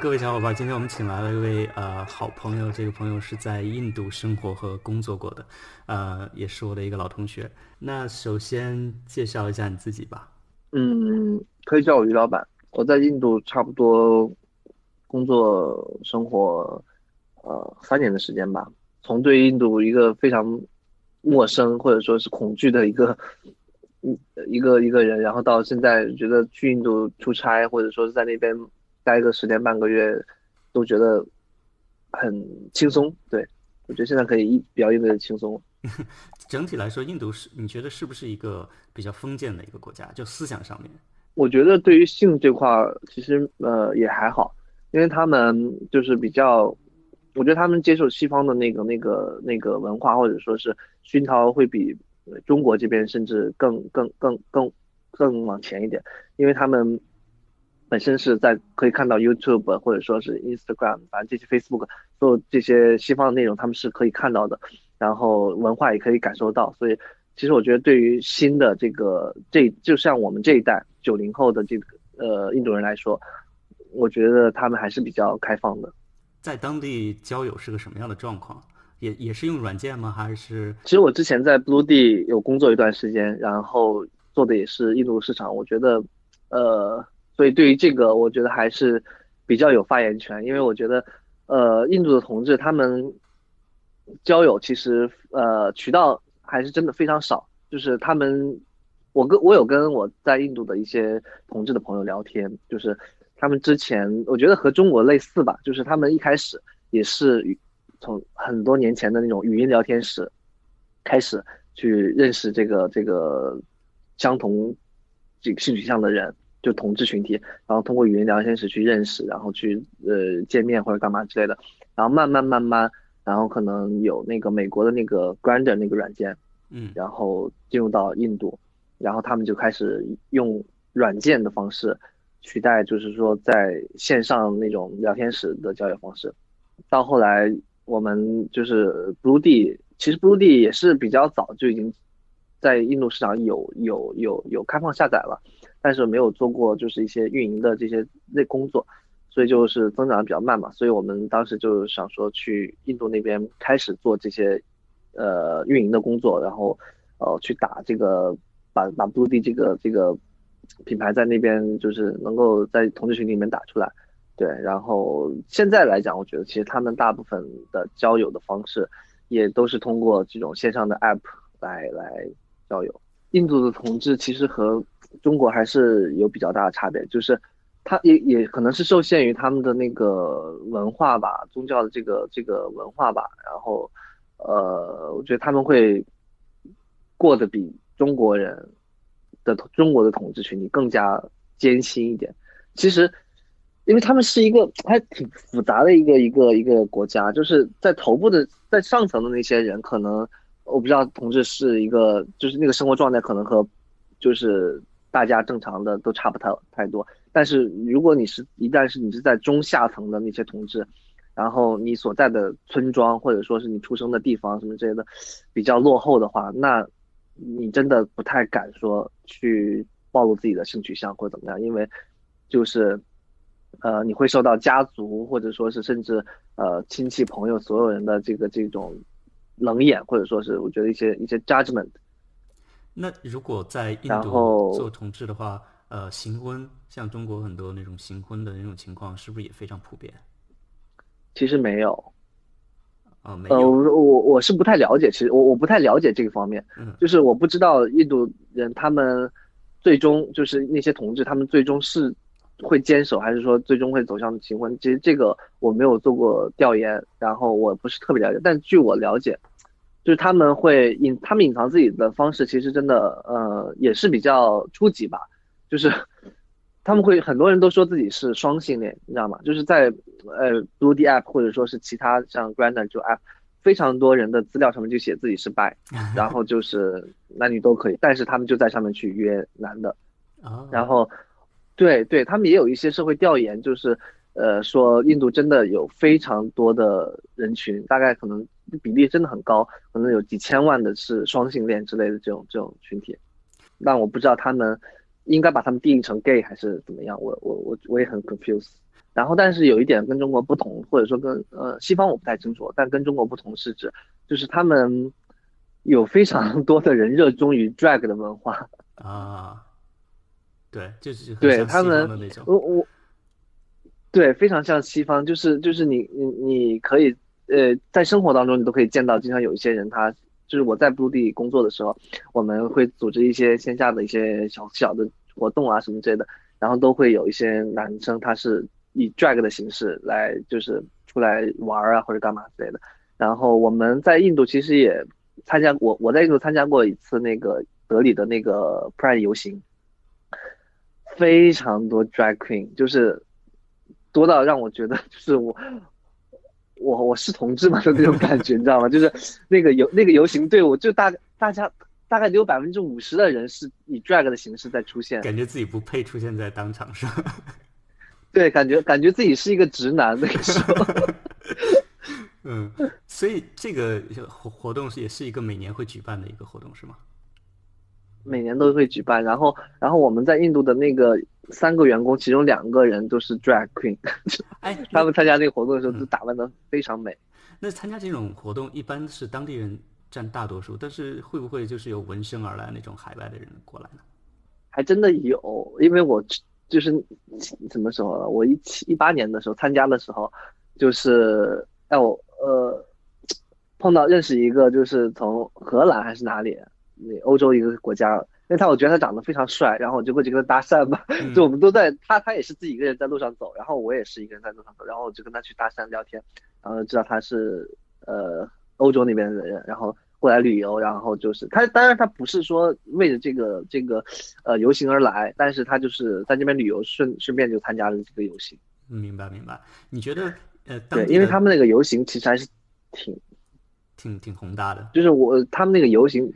各位小伙伴，今天我们请来了一位呃好朋友，这个朋友是在印度生活和工作过的，呃，也是我的一个老同学。那首先介绍一下你自己吧。嗯，可以叫我于老板。我在印度差不多工作生活呃三年的时间吧。从对印度一个非常陌生或者说是恐惧的一个一一个一个人，然后到现在觉得去印度出差或者说是在那边。待个十年半个月，都觉得很轻松。对我觉得现在可以一比较应对的轻松。整体来说，印度是你觉得是不是一个比较封建的一个国家？就思想上面，我觉得对于性这块儿，其实呃也还好，因为他们就是比较，我觉得他们接受西方的那个那个那个文化或者说是熏陶会比中国这边甚至更更更更更往前一点，因为他们。本身是在可以看到 YouTube 或者说是 Instagram，反正这些 Facebook 所有这些西方的内容，他们是可以看到的，然后文化也可以感受到。所以其实我觉得对于新的这个这就像我们这一代九零后的这个呃印度人来说，我觉得他们还是比较开放的。在当地交友是个什么样的状况？也也是用软件吗？还是？其实我之前在 Blue D 有工作一段时间，然后做的也是印度市场，我觉得呃。所以对于这个，我觉得还是比较有发言权，因为我觉得，呃，印度的同志他们交友其实呃渠道还是真的非常少，就是他们，我跟我有跟我在印度的一些同志的朋友聊天，就是他们之前我觉得和中国类似吧，就是他们一开始也是从很多年前的那种语音聊天室开始去认识这个这个相同这个性取向的人。就同志群体，然后通过语音聊天室去认识，然后去呃见面或者干嘛之类的，然后慢慢慢慢，然后可能有那个美国的那个 Grander 那个软件，嗯，然后进入到印度，然后他们就开始用软件的方式取代，就是说在线上那种聊天室的交友方式。到后来我们就是 Blue D，其实 Blue D 也是比较早就已经在印度市场有有有有开放下载了。但是没有做过就是一些运营的这些类工作，所以就是增长的比较慢嘛。所以我们当时就想说去印度那边开始做这些呃运营的工作，然后呃去打这个把把 Blue D 这个这个品牌在那边就是能够在同志群里面打出来。对，然后现在来讲，我觉得其实他们大部分的交友的方式也都是通过这种线上的 App 来来交友。印度的统治其实和中国还是有比较大的差别，就是他也也可能是受限于他们的那个文化吧，宗教的这个这个文化吧，然后呃，我觉得他们会过得比中国人的中国的统治群体更加艰辛一点。其实，因为他们是一个还挺复杂的一个一个一个国家，就是在头部的在上层的那些人，可能我不知道同志是一个就是那个生活状态可能和就是。大家正常的都差不太太多，但是如果你是一旦是你是在中下层的那些同志，然后你所在的村庄或者说是你出生的地方什么之类的比较落后的话，那你真的不太敢说去暴露自己的性取向或者怎么样，因为就是呃你会受到家族或者说是甚至呃亲戚朋友所有人的这个这种冷眼或者说是我觉得一些一些 judgment。那如果在印度做同志的话，呃，行婚像中国很多那种行婚的那种情况，是不是也非常普遍？其实没有，啊，没有。呃，我我是不太了解，其实我我不太了解这个方面，嗯，就是我不知道印度人他们最终就是那些同志，他们最终是会坚守，还是说最终会走向结婚？其实这个我没有做过调研，然后我不是特别了解，但据我了解。就是他们会隐，他们隐藏自己的方式，其实真的，呃，也是比较初级吧。就是 他们会很多人都说自己是双性恋，你知道吗？就是在呃 Blue D App 或者说是其他像 Grander 就 App，非常多人的资料上面就写自己是 bi，然后就是男女都可以，但是他们就在上面去约男的。然后，对对，他们也有一些社会调研，就是呃说印度真的有非常多的人群，大概可能。比例真的很高，可能有几千万的是双性恋之类的这种这种群体，但我不知道他们应该把他们定义成 gay 还是怎么样，我我我我也很 confused。然后但是有一点跟中国不同，或者说跟呃西方我不太清楚，但跟中国不同是指就是他们有非常多的人热衷于 drag 的文化啊，对，就是对他们我我对非常像西方，就是就是你你你可以呃在生活当中你都可以见到，经常有一些人他。就是我在布鲁地工作的时候，我们会组织一些线下的一些小小的活动啊什么之类的，然后都会有一些男生他是以 drag 的形式来就是出来玩啊或者干嘛之类的。然后我们在印度其实也参加过，我在印度参加过一次那个德里的那个 Pride 游行，非常多 drag queen，就是多到让我觉得就是我。我我是同志嘛的那种感觉，你知道吗？就是那个游那个游行队伍，就大大家大概只有百分之五十的人是以 drag 的形式在出现，感觉自己不配出现在当场上。对，感觉感觉自己是一个直男那个时候。嗯，所以这个活活动是也是一个每年会举办的一个活动，是吗？每年都会举办，然后然后我们在印度的那个。三个员工，其中两个人都是 drag queen，哎，他们参加这个活动的时候都打扮的非常美。那参加这种活动一般是当地人占大多数，但是会不会就是有闻声而来那种海外的人过来呢？还真的有，因为我就是什么时候了？我一七一八年的时候参加的时候，就是哎我呃 碰到认识一个就是从荷兰还是哪里那欧洲一个国家。因为他我觉得他长得非常帅，然后我就过去跟他搭讪嘛。就我们都在他他也是自己一个人在路上走，然后我也是一个人在路上走，然后我就跟他去搭讪聊天，然后知道他是呃欧洲那边的人，然后过来旅游，然后就是他当然他不是说为了这个这个呃游行而来，但是他就是在这边旅游，顺顺便就参加了这个游行。明白明白。你觉得呃对，因为他们那个游行其实还是挺挺挺宏大的，就是我他们那个游行。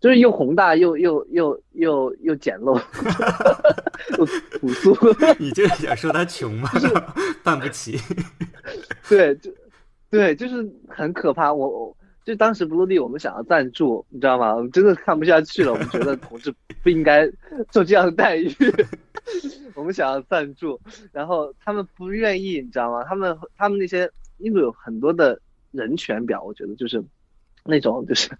就是又宏大又又又又又简陋，又朴素。你就是想说他穷吗？办不起。对，就对，就是很可怕。我我就当时 Blue 地我们想要赞助，你知道吗？我们真的看不下去了。我们觉得同志不应该受这样的待遇。我们想要赞助，然后他们不愿意，你知道吗？他们他们那些印度有很多的人权表，我觉得就是那种就是。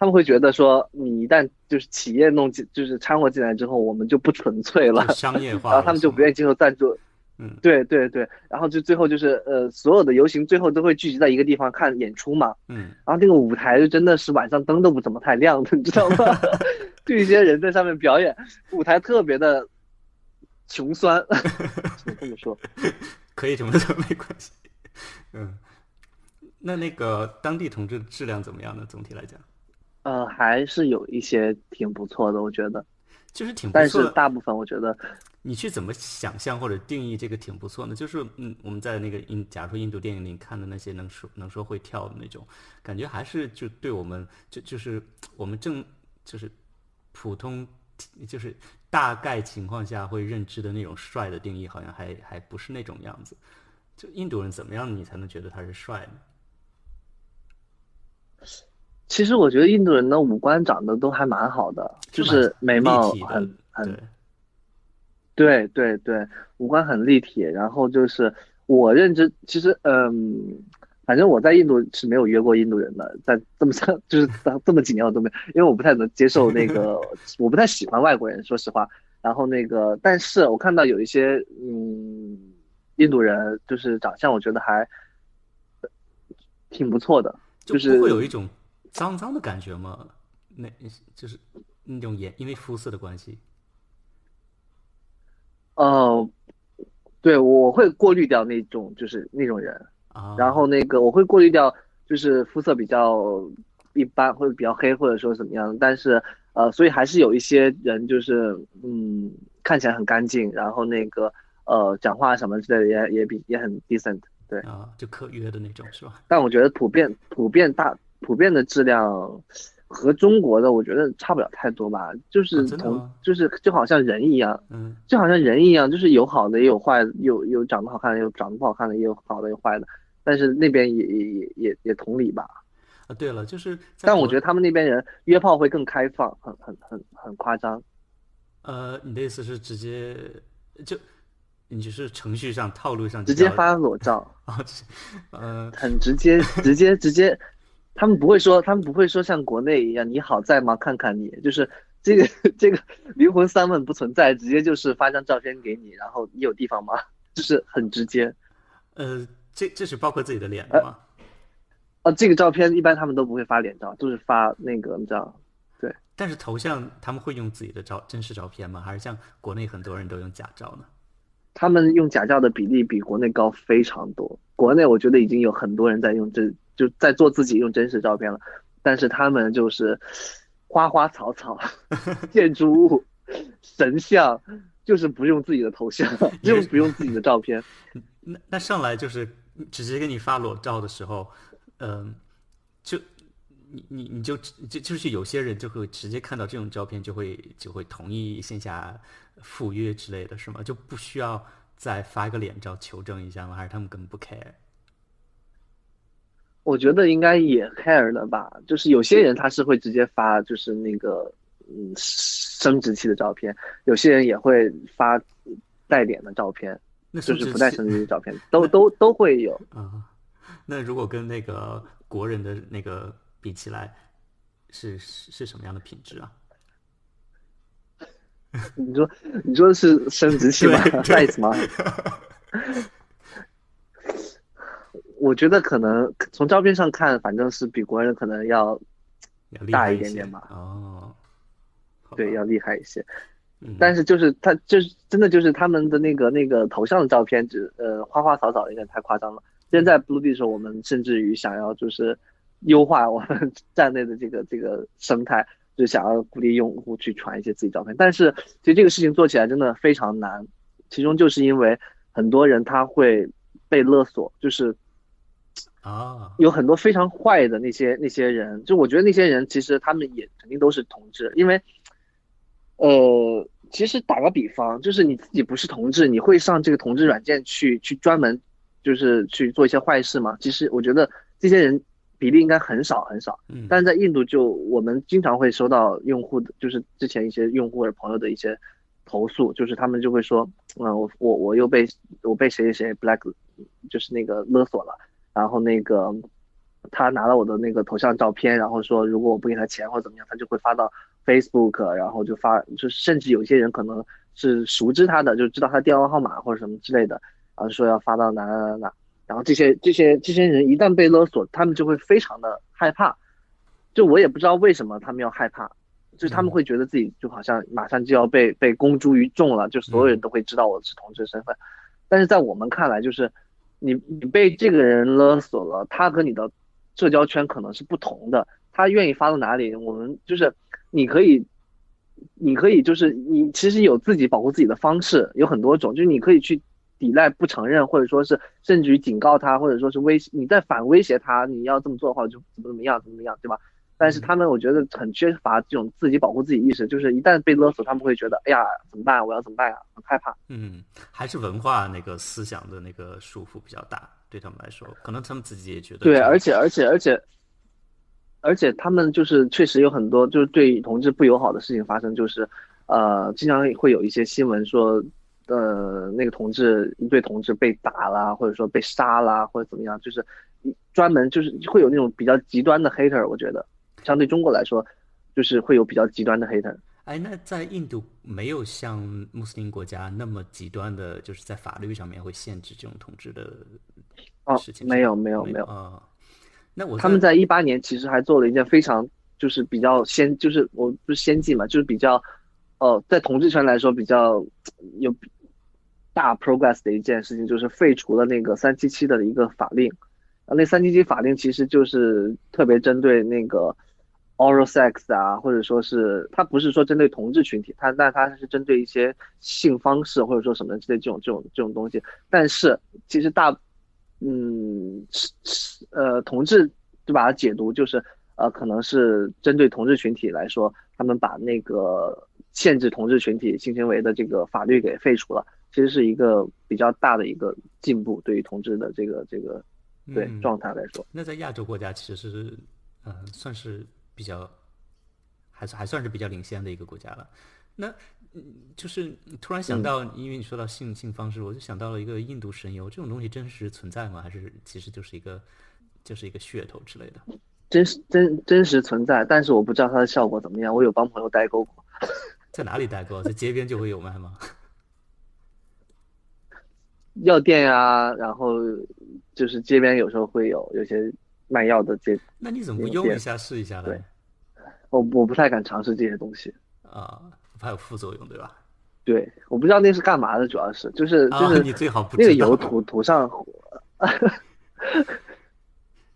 他们会觉得说，你一旦就是企业弄进，就是掺和进来之后，我们就不纯粹了，商业化，然后他们就不愿意接受赞助。嗯，对对对，然后就最后就是呃，所有的游行最后都会聚集在一个地方看演出嘛。嗯，然后那个舞台就真的是晚上灯都不怎么太亮的，你知道吗？就一些人在上面表演，舞台特别的穷酸。这么说，可以这么说没关系。嗯，那那个当地同志的质量怎么样呢？总体来讲？呃，还是有一些挺不错的，我觉得，就是挺，但是大部分我觉得，你去怎么想象或者定义这个挺不错呢？就是嗯，我们在那个印，假如说印度电影里看的那些能说能说会跳的那种，感觉还是就对我们就就是我们正就是普通就是大概情况下会认知的那种帅的定义，好像还还不是那种样子。就印度人怎么样，你才能觉得他是帅呢？其实我觉得印度人的五官长得都还蛮好的，就是眉毛很很，对对对，五官很立体。然后就是我认知，其实嗯，反正我在印度是没有约过印度人的，在这么长 就是这么几年我都没，因为我不太能接受那个，我不太喜欢外国人，说实话。然后那个，但是我看到有一些嗯，印度人就是长相，我觉得还挺不错的，就是会有一种。脏脏的感觉吗？那就是那种颜，因为肤色的关系。哦，对，我会过滤掉那种就是那种人，啊然后那个我会过滤掉就是肤色比较一般或者比较黑或者说怎么样，但是呃，所以还是有一些人就是嗯看起来很干净，然后那个呃讲话什么之类的也也比也很 decent，对啊，就可约的那种是吧？但我觉得普遍普遍大。普遍的质量和中国的我觉得差不了太多吧，就是同就是就好像人一样，嗯，就好像人一样，就是有好的也有坏的，有有长得好看的，有长得不好看的，也有好的有坏的，但是那边也也也也也同理吧。啊，对了，就是，但我觉得他们那边人约炮会更开放，很很很很夸张。呃，你的意思是直接就你只是程序上套路上直接发裸照 啊，呃，很直接，直接直接，他们不会说，他们不会说像国内一样，你好在吗？看看你，就是这个 这个灵魂三问不存在，直接就是发张照片给你，然后你有地方吗？就是很直接。呃，这这是包括自己的脸的吗？啊，这个照片一般他们都不会发脸照，都是发那个你知道。对。但是头像他们会用自己的照真实照片吗？还是像国内很多人都用假照呢？他们用假照的比例比国内高非常多。国内我觉得已经有很多人在用真，就在做自己用真实照片了。但是他们就是花花草草、建筑物、神像，就是不用自己的头像，就不用自己的照片。那那上来就是直接给你发裸照的时候，嗯，就你你你就就就是有些人就会直接看到这种照片就会就会同意线下。赴约之类的是吗？就不需要再发一个脸照求证一下吗？还是他们根本不 care？我觉得应该也 care 的吧。就是有些人他是会直接发，就是那个嗯生殖器的照片；有些人也会发带脸的照片，就是不带生殖器的照片，都都都会有。啊，那如果跟那个国人的那个比起来，是是什么样的品质啊？你说，你说的是生殖器吗？size 吗？我觉得可能从照片上看，反正是比国人可能要大一点点吧。哦，对，要厉害一些。但是就是他就是真的就是他们的那个那个头像的照片，只呃花花草草有点太夸张了。现在 Blue 的时候，我们甚至于想要就是优化我们 站内的这个这个生态。就想要鼓励用户去传一些自己照片，但是其实这个事情做起来真的非常难，其中就是因为很多人他会被勒索，就是啊，有很多非常坏的那些那些人，就我觉得那些人其实他们也肯定都是同志，因为，呃，其实打个比方，就是你自己不是同志，你会上这个同志软件去去专门就是去做一些坏事吗？其实我觉得这些人。比例应该很少很少，嗯，但是在印度就我们经常会收到用户的，就是之前一些用户或者朋友的一些投诉，就是他们就会说，嗯，我我我又被我被谁谁谁 black，就是那个勒索了，然后那个他拿了我的那个头像照片，然后说如果我不给他钱或者怎么样，他就会发到 Facebook，然后就发，就甚至有些人可能是熟知他的，就知道他电话号码或者什么之类的，然后说要发到哪哪哪哪。然后这些这些这些人一旦被勒索，他们就会非常的害怕。就我也不知道为什么他们要害怕，就是他们会觉得自己就好像马上就要被被公诸于众了，就所有人都会知道我是同志身份。但是在我们看来，就是你你被这个人勒索了，他和你的社交圈可能是不同的，他愿意发到哪里，我们就是你可以你可以就是你其实有自己保护自己的方式，有很多种，就是你可以去。抵赖不承认，或者说是甚至于警告他，或者说是威胁你在反威胁他，你要这么做的话就怎么怎么样，怎么怎么样，对吧？但是他们我觉得很缺乏这种自己保护自己意识，就是一旦被勒索，他们会觉得哎呀怎么办？我要怎么办呀？很害怕。嗯，还是文化那个思想的那个束缚比较大，对他们来说，可能他们自己也觉得。对，而且而且而且而且他们就是确实有很多就是对同志不友好的事情发生，就是呃经常会有一些新闻说。呃，那个同志一对同志被打啦，或者说被杀啦，或者怎么样，就是专门就是会有那种比较极端的 hater。我觉得，相对中国来说，就是会有比较极端的 hater。哎，那在印度没有像穆斯林国家那么极端的，就是在法律上面会限制这种统治的事情？没有，没有，没有啊。那我他们在一八年其实还做了一件非常就是比较先，就是我不是先进嘛，就是比较哦，在统治圈来说比较有。大 progress 的一件事情就是废除了那个三七七的一个法令，啊，那三七七法令其实就是特别针对那个 oral sex 啊，或者说是它不是说针对同志群体，它那它是针对一些性方式或者说什么之类这种这种这种东西。但是其实大，嗯，呃，同志就把它解读就是呃，可能是针对同志群体来说，他们把那个限制同志群体性行为的这个法律给废除了。其实是一个比较大的一个进步，对于同志的这个这个对状态来说。那在亚洲国家，其实是呃，算是比较还还算是比较领先的一个国家了。那嗯，就是突然想到，因为你说到性性方式，我就想到了一个印度神油，这种东西真实存在吗？还是其实就是一个就是一个噱头之类的？真实真真实存在，但是我不知道它的效果怎么样。我有帮朋友代购过，在哪里代购？在街边就会有卖吗？药店呀，然后就是街边有时候会有有些卖药的这。那你怎么不用一下试一下呢？对，我我不太敢尝试这些东西啊，怕有副作用，对吧？对，我不知道那是干嘛的，主要是就是就是你最好不那个油涂涂上，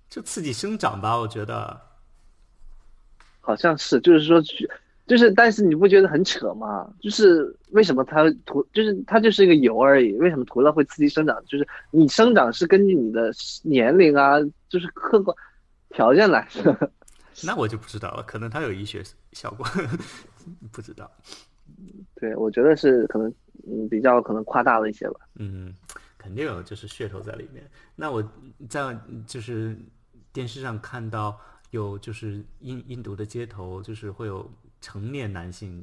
就刺激生长吧，我觉得。好像是，就是说。就是，但是你不觉得很扯吗？就是为什么它涂，就是它就是一个油而已，为什么涂了会刺激生长？就是你生长是根据你的年龄啊，就是客观条件来的。那我就不知道了，可能它有医学效果，不知道。对，我觉得是可能，嗯，比较可能夸大了一些吧。嗯，肯定有就是噱头在里面。那我在就是电视上看到有就是印印度的街头，就是会有。成年男性，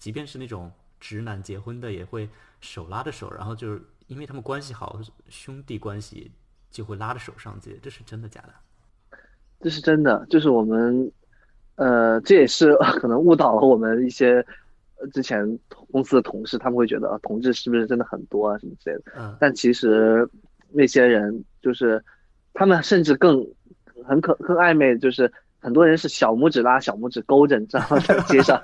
即便是那种直男结婚的，也会手拉着手，然后就是因为他们关系好，兄弟关系就会拉着手上街，这是真的假的？这是真的，就是我们，呃，这也是 可能误导了我们一些之前公司的同事，他们会觉得同志是不是真的很多啊什么之类的。嗯。但其实那些人就是他们甚至更很可更暧昧，就是。很多人是小拇指拉小拇指勾着，你知道吗？在街上，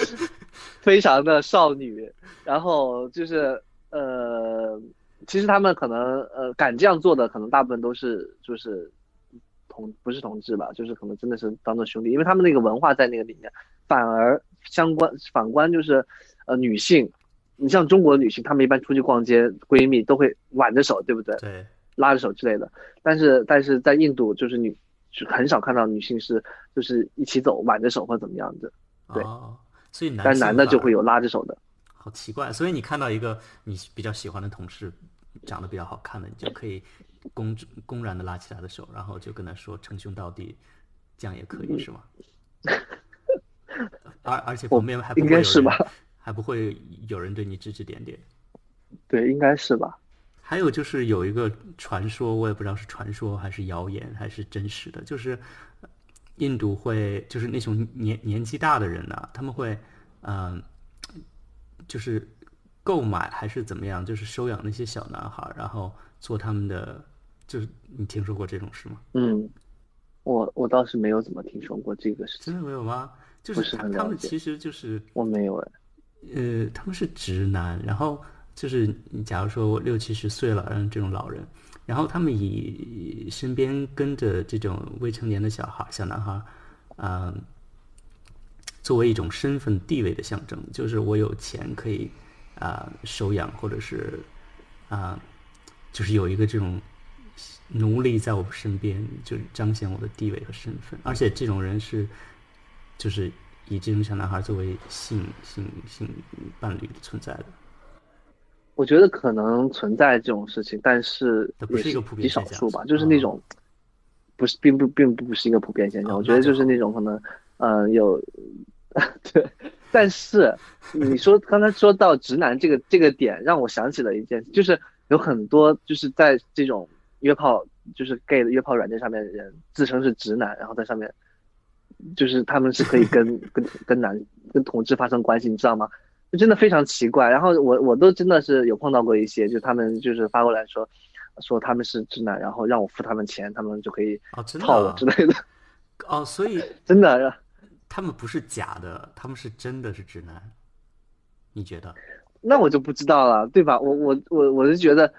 非常的少女。然后就是呃，其实他们可能呃敢这样做的，可能大部分都是就是同不是同志吧，就是可能真的是当做兄弟，因为他们那个文化在那个里面。反而相关反观就是呃女性，你像中国女性，她们一般出去逛街，闺蜜都会挽着手，对不对？对，拉着手之类的。但是但是在印度，就是女。就很少看到女性是就是一起走挽着手或怎么样的，对，所以男但男的就会有拉着手的，好奇怪。所以你看到一个你比较喜欢的同事，长得比较好看的，你就可以公公然的拉起他的手，然后就跟他说称兄道弟，这样也可以是吗？而而且旁边还应该是吧，还不会有人对你指指点点，对，应该是吧。还有就是有一个传说，我也不知道是传说还是谣言还是真实的，就是印度会就是那种年年纪大的人呢，他们会嗯，就是购买还是怎么样，就是收养那些小男孩，然后做他们的，就是你听说过这种事吗？嗯，我我倒是没有怎么听说过这个事情。真的没有吗？就是他们其实就是我没有哎，呃，他们是直男，然后。就是你，假如说六七十岁了，嗯，这种老人，然后他们以身边跟着这种未成年的小孩、小男孩，嗯，作为一种身份地位的象征，就是我有钱可以啊收养，或者是啊，就是有一个这种奴隶在我身边，就彰显我的地位和身份。而且这种人是，就是以这种小男孩作为性性性伴侣存在的。我觉得可能存在这种事情，但是也是极少数吧。就是那种，不是，并不，并不是一个普遍现象。我觉得就是那种可能，嗯，有，对。但是你说刚才说到直男这个这个点，让我想起了一件，就是有很多就是在这种约炮，就是 gay 的约炮软件上面的人自称是直男，然后在上面，就是他们是可以跟 跟跟男跟同志发生关系，你知道吗？就真的非常奇怪，然后我我都真的是有碰到过一些，就他们就是发过来说，说他们是直男，然后让我付他们钱，他们就可以套我之类的。哦，所以 真的，他们不是假的，他们是真的是直男。你觉得？那我就不知道了，对吧？我我我我是觉得，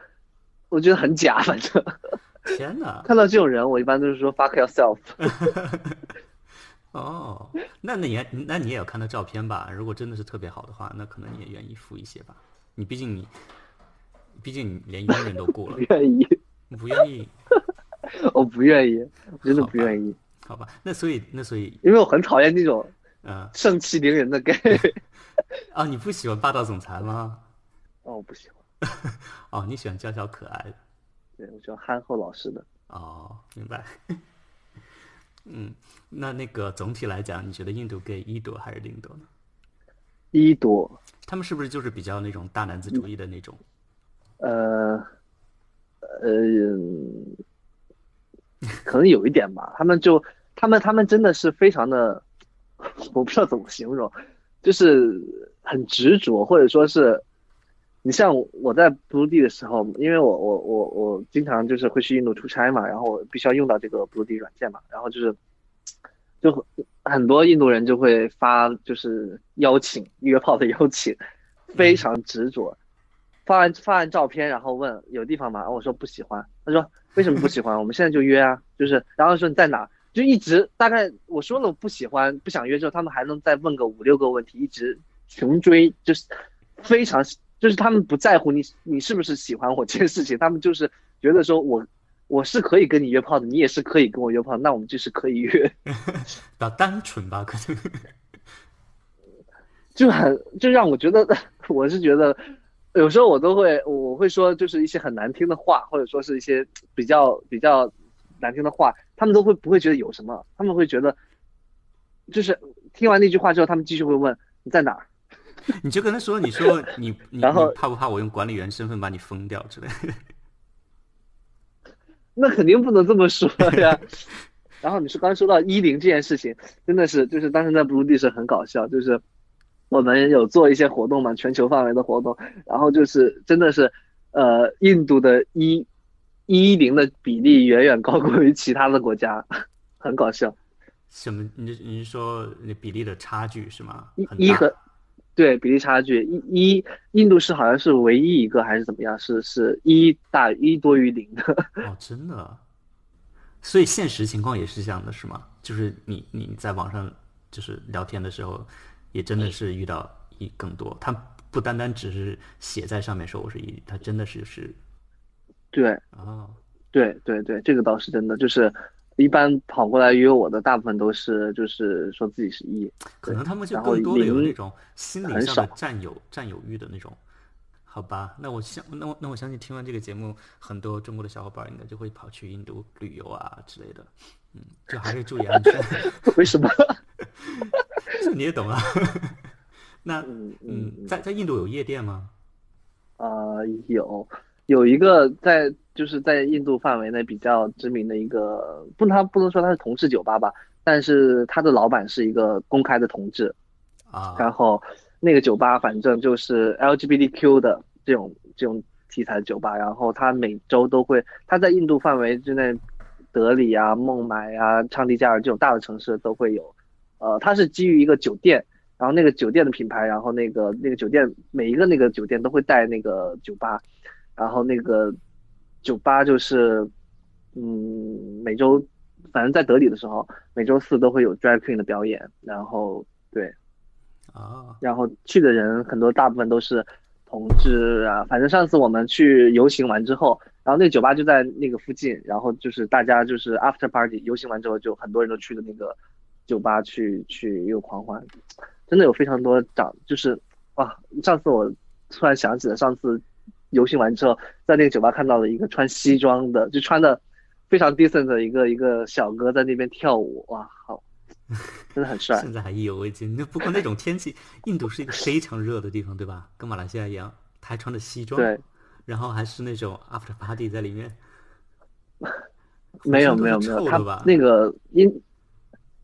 我觉得很假，反正。天哪！看到这种人，我一般都是说 fuck yourself。哦，那那也那你也要看他照片吧？如果真的是特别好的话，那可能你也愿意付一些吧？你毕竟你，毕竟你连佣人都雇了，不愿意，不愿意，我不愿意，真的不愿意。好吧，那所以那所以，因为我很讨厌那种嗯盛气凌人的 gay。啊，你不喜欢霸道总裁吗？哦，我不喜欢。哦，你喜欢娇小可爱的？对，我喜欢憨厚老实的。哦，明白。嗯，那那个总体来讲，你觉得印度 gay 一多还是零多呢？一多，他们是不是就是比较那种大男子主义的那种？呃，呃，可能有一点吧。他们就他们他们真的是非常的，我不知道怎么形容，就是很执着，或者说是，你像我在布鲁地的时候，因为我我我我经常就是会去印度出差嘛，然后我必须要用到这个布鲁地软件嘛，然后就是，就很多印度人就会发就是邀请约炮的邀请，非常执着。发完发完照片，然后问有地方吗？我说不喜欢。他说为什么不喜欢？我们现在就约啊，就是，然后说你在哪？就一直大概我说了我不喜欢不想约之后，他们还能再问个五六个问题，一直穷追，就是非常就是他们不在乎你你是不是喜欢我这件事情，他们就是觉得说我我是可以跟你约炮的，你也是可以跟我约炮，那我们就是可以约。比较单纯吧，可能 就很就让我觉得 我是觉得。有时候我都会，我会说就是一些很难听的话，或者说是一些比较比较难听的话，他们都会不会觉得有什么？他们会觉得，就是听完那句话之后，他们继续会问你在哪儿？你就跟他说，你说你你 然后怕不怕我用管理员身份把你封掉之类？那肯定不能这么说呀。然后你说刚说到一零这件事情，真的是就是当时在布鲁地是很搞笑，就是。我们有做一些活动嘛，全球范围的活动，然后就是真的是，呃，印度的一一零的比例远远高过于其他的国家，很搞笑。什么？你你是说那比例的差距是吗？一一和对比例差距，一一印度是好像是唯一一个还是怎么样？是是一大一多于零的。哦，真的。所以现实情况也是这样的，是吗？就是你你在网上就是聊天的时候。也真的是遇到一更多，他不单单只是写在上面说我是一，他真的是是，对，啊，对对对，这个倒是真的，就是一般跑过来约我的大部分都是就是说自己是 E，，可能他们就更多的有那种心理上的占有占有欲的那种，好吧，那我相那我那我相信听完这个节目，很多中国的小伙伴应该就会跑去印度旅游啊之类的，嗯，就还是注意安全。为什么？这你也懂啊？那嗯，在在印度有夜店吗？啊，有有一个在就是在印度范围内比较知名的一个，不，他不能说他是同志酒吧吧，但是他的老板是一个公开的同志啊。然后那个酒吧反正就是 LGBTQ 的这种这种题材的酒吧，然后他每周都会，他在印度范围之内，德里啊、孟买啊、昌迪加尔这种大的城市都会有。呃，它是基于一个酒店，然后那个酒店的品牌，然后那个那个酒店每一个那个酒店都会带那个酒吧，然后那个酒吧就是，嗯，每周反正在德里的时候，每周四都会有 drag queen 的表演，然后对，啊，然后去的人很多，大部分都是同志啊，反正上次我们去游行完之后，然后那酒吧就在那个附近，然后就是大家就是 after party 游行完之后，就很多人都去的那个。酒吧去去又狂欢，真的有非常多长，就是哇！上次我突然想起了上次游行完之后，在那个酒吧看到了一个穿西装的，就穿的非常 decent 的一个一个小哥在那边跳舞，哇，好，真的很帅。现在还意犹未尽。那不过那种天气，印度是一个非常热的地方，对吧？跟马来西亚一样，他还穿着西装，对，然后还是那种 after party 在里面。没有 没有没有，他那个印。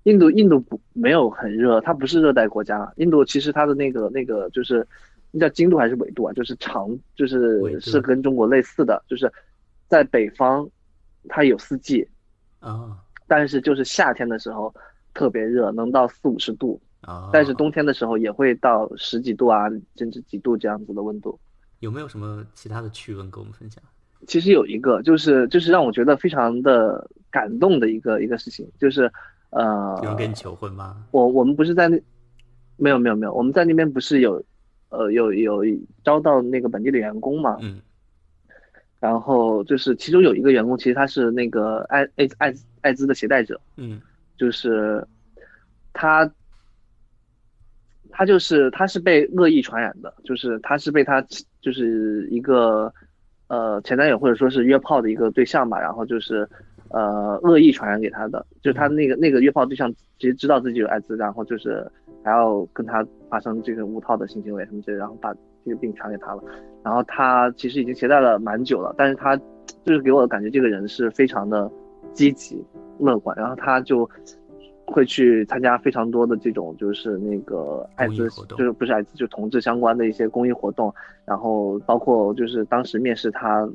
印度印度不没有很热，它不是热带国家。印度其实它的那个那个就是，那叫经度还是纬度啊？就是长，就是是跟中国类似的，就是在北方，它有四季啊，但是就是夏天的时候特别热，能到四五十度啊，但是冬天的时候也会到十几度啊，甚至几度这样子的温度。有没有什么其他的趣闻跟我们分享？其实有一个，就是就是让我觉得非常的感动的一个一个事情，就是。呃，有人跟你求婚吗？我我们不是在那，没有没有没有，我们在那边不是有，呃有有招到那个本地的员工嘛？嗯。然后就是其中有一个员工，其实他是那个艾艾艾艾滋的携带者。嗯。就是他，他就是他是被恶意传染的，就是他是被他就是一个呃前男友或者说是约炮的一个对象吧，然后就是。呃，恶意传染给他的，就是他那个那个约炮对象其实知道自己有艾滋，然后就是还要跟他发生这个无套的性行为什么之类，然后把这个病传给他了。然后他其实已经携带了蛮久了，但是他就是给我的感觉，这个人是非常的积极乐观，然后他就会去参加非常多的这种就是那个艾滋，就是不是艾滋，就同志相关的一些公益活动，然后包括就是当时面试他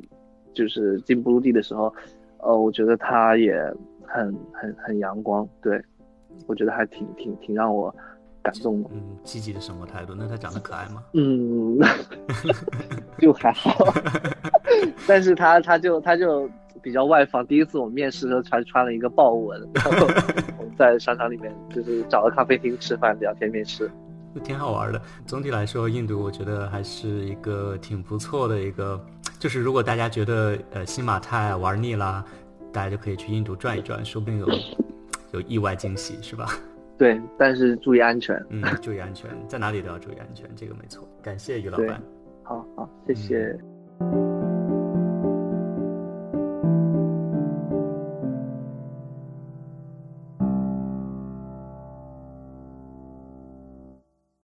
就是进步入地的时候，呃，我觉得他也很很很阳光，对我觉得还挺挺挺让我。感动吗？嗯，积极的生活态度。那他长得可爱吗？嗯，就还好。但是他他就他就比较外放。第一次我们面试的时候，穿穿了一个豹纹。然后 我们在商场里面就是找个咖啡厅吃饭聊天面试，挺好玩的。总体来说，印度我觉得还是一个挺不错的一个。就是如果大家觉得呃新马泰玩腻了，大家就可以去印度转一转，说不定有有意外惊喜，是吧？对，但是注意安全。嗯，注意安全，在哪里都要注意安全，这个没错。感谢于老板。好好，谢谢。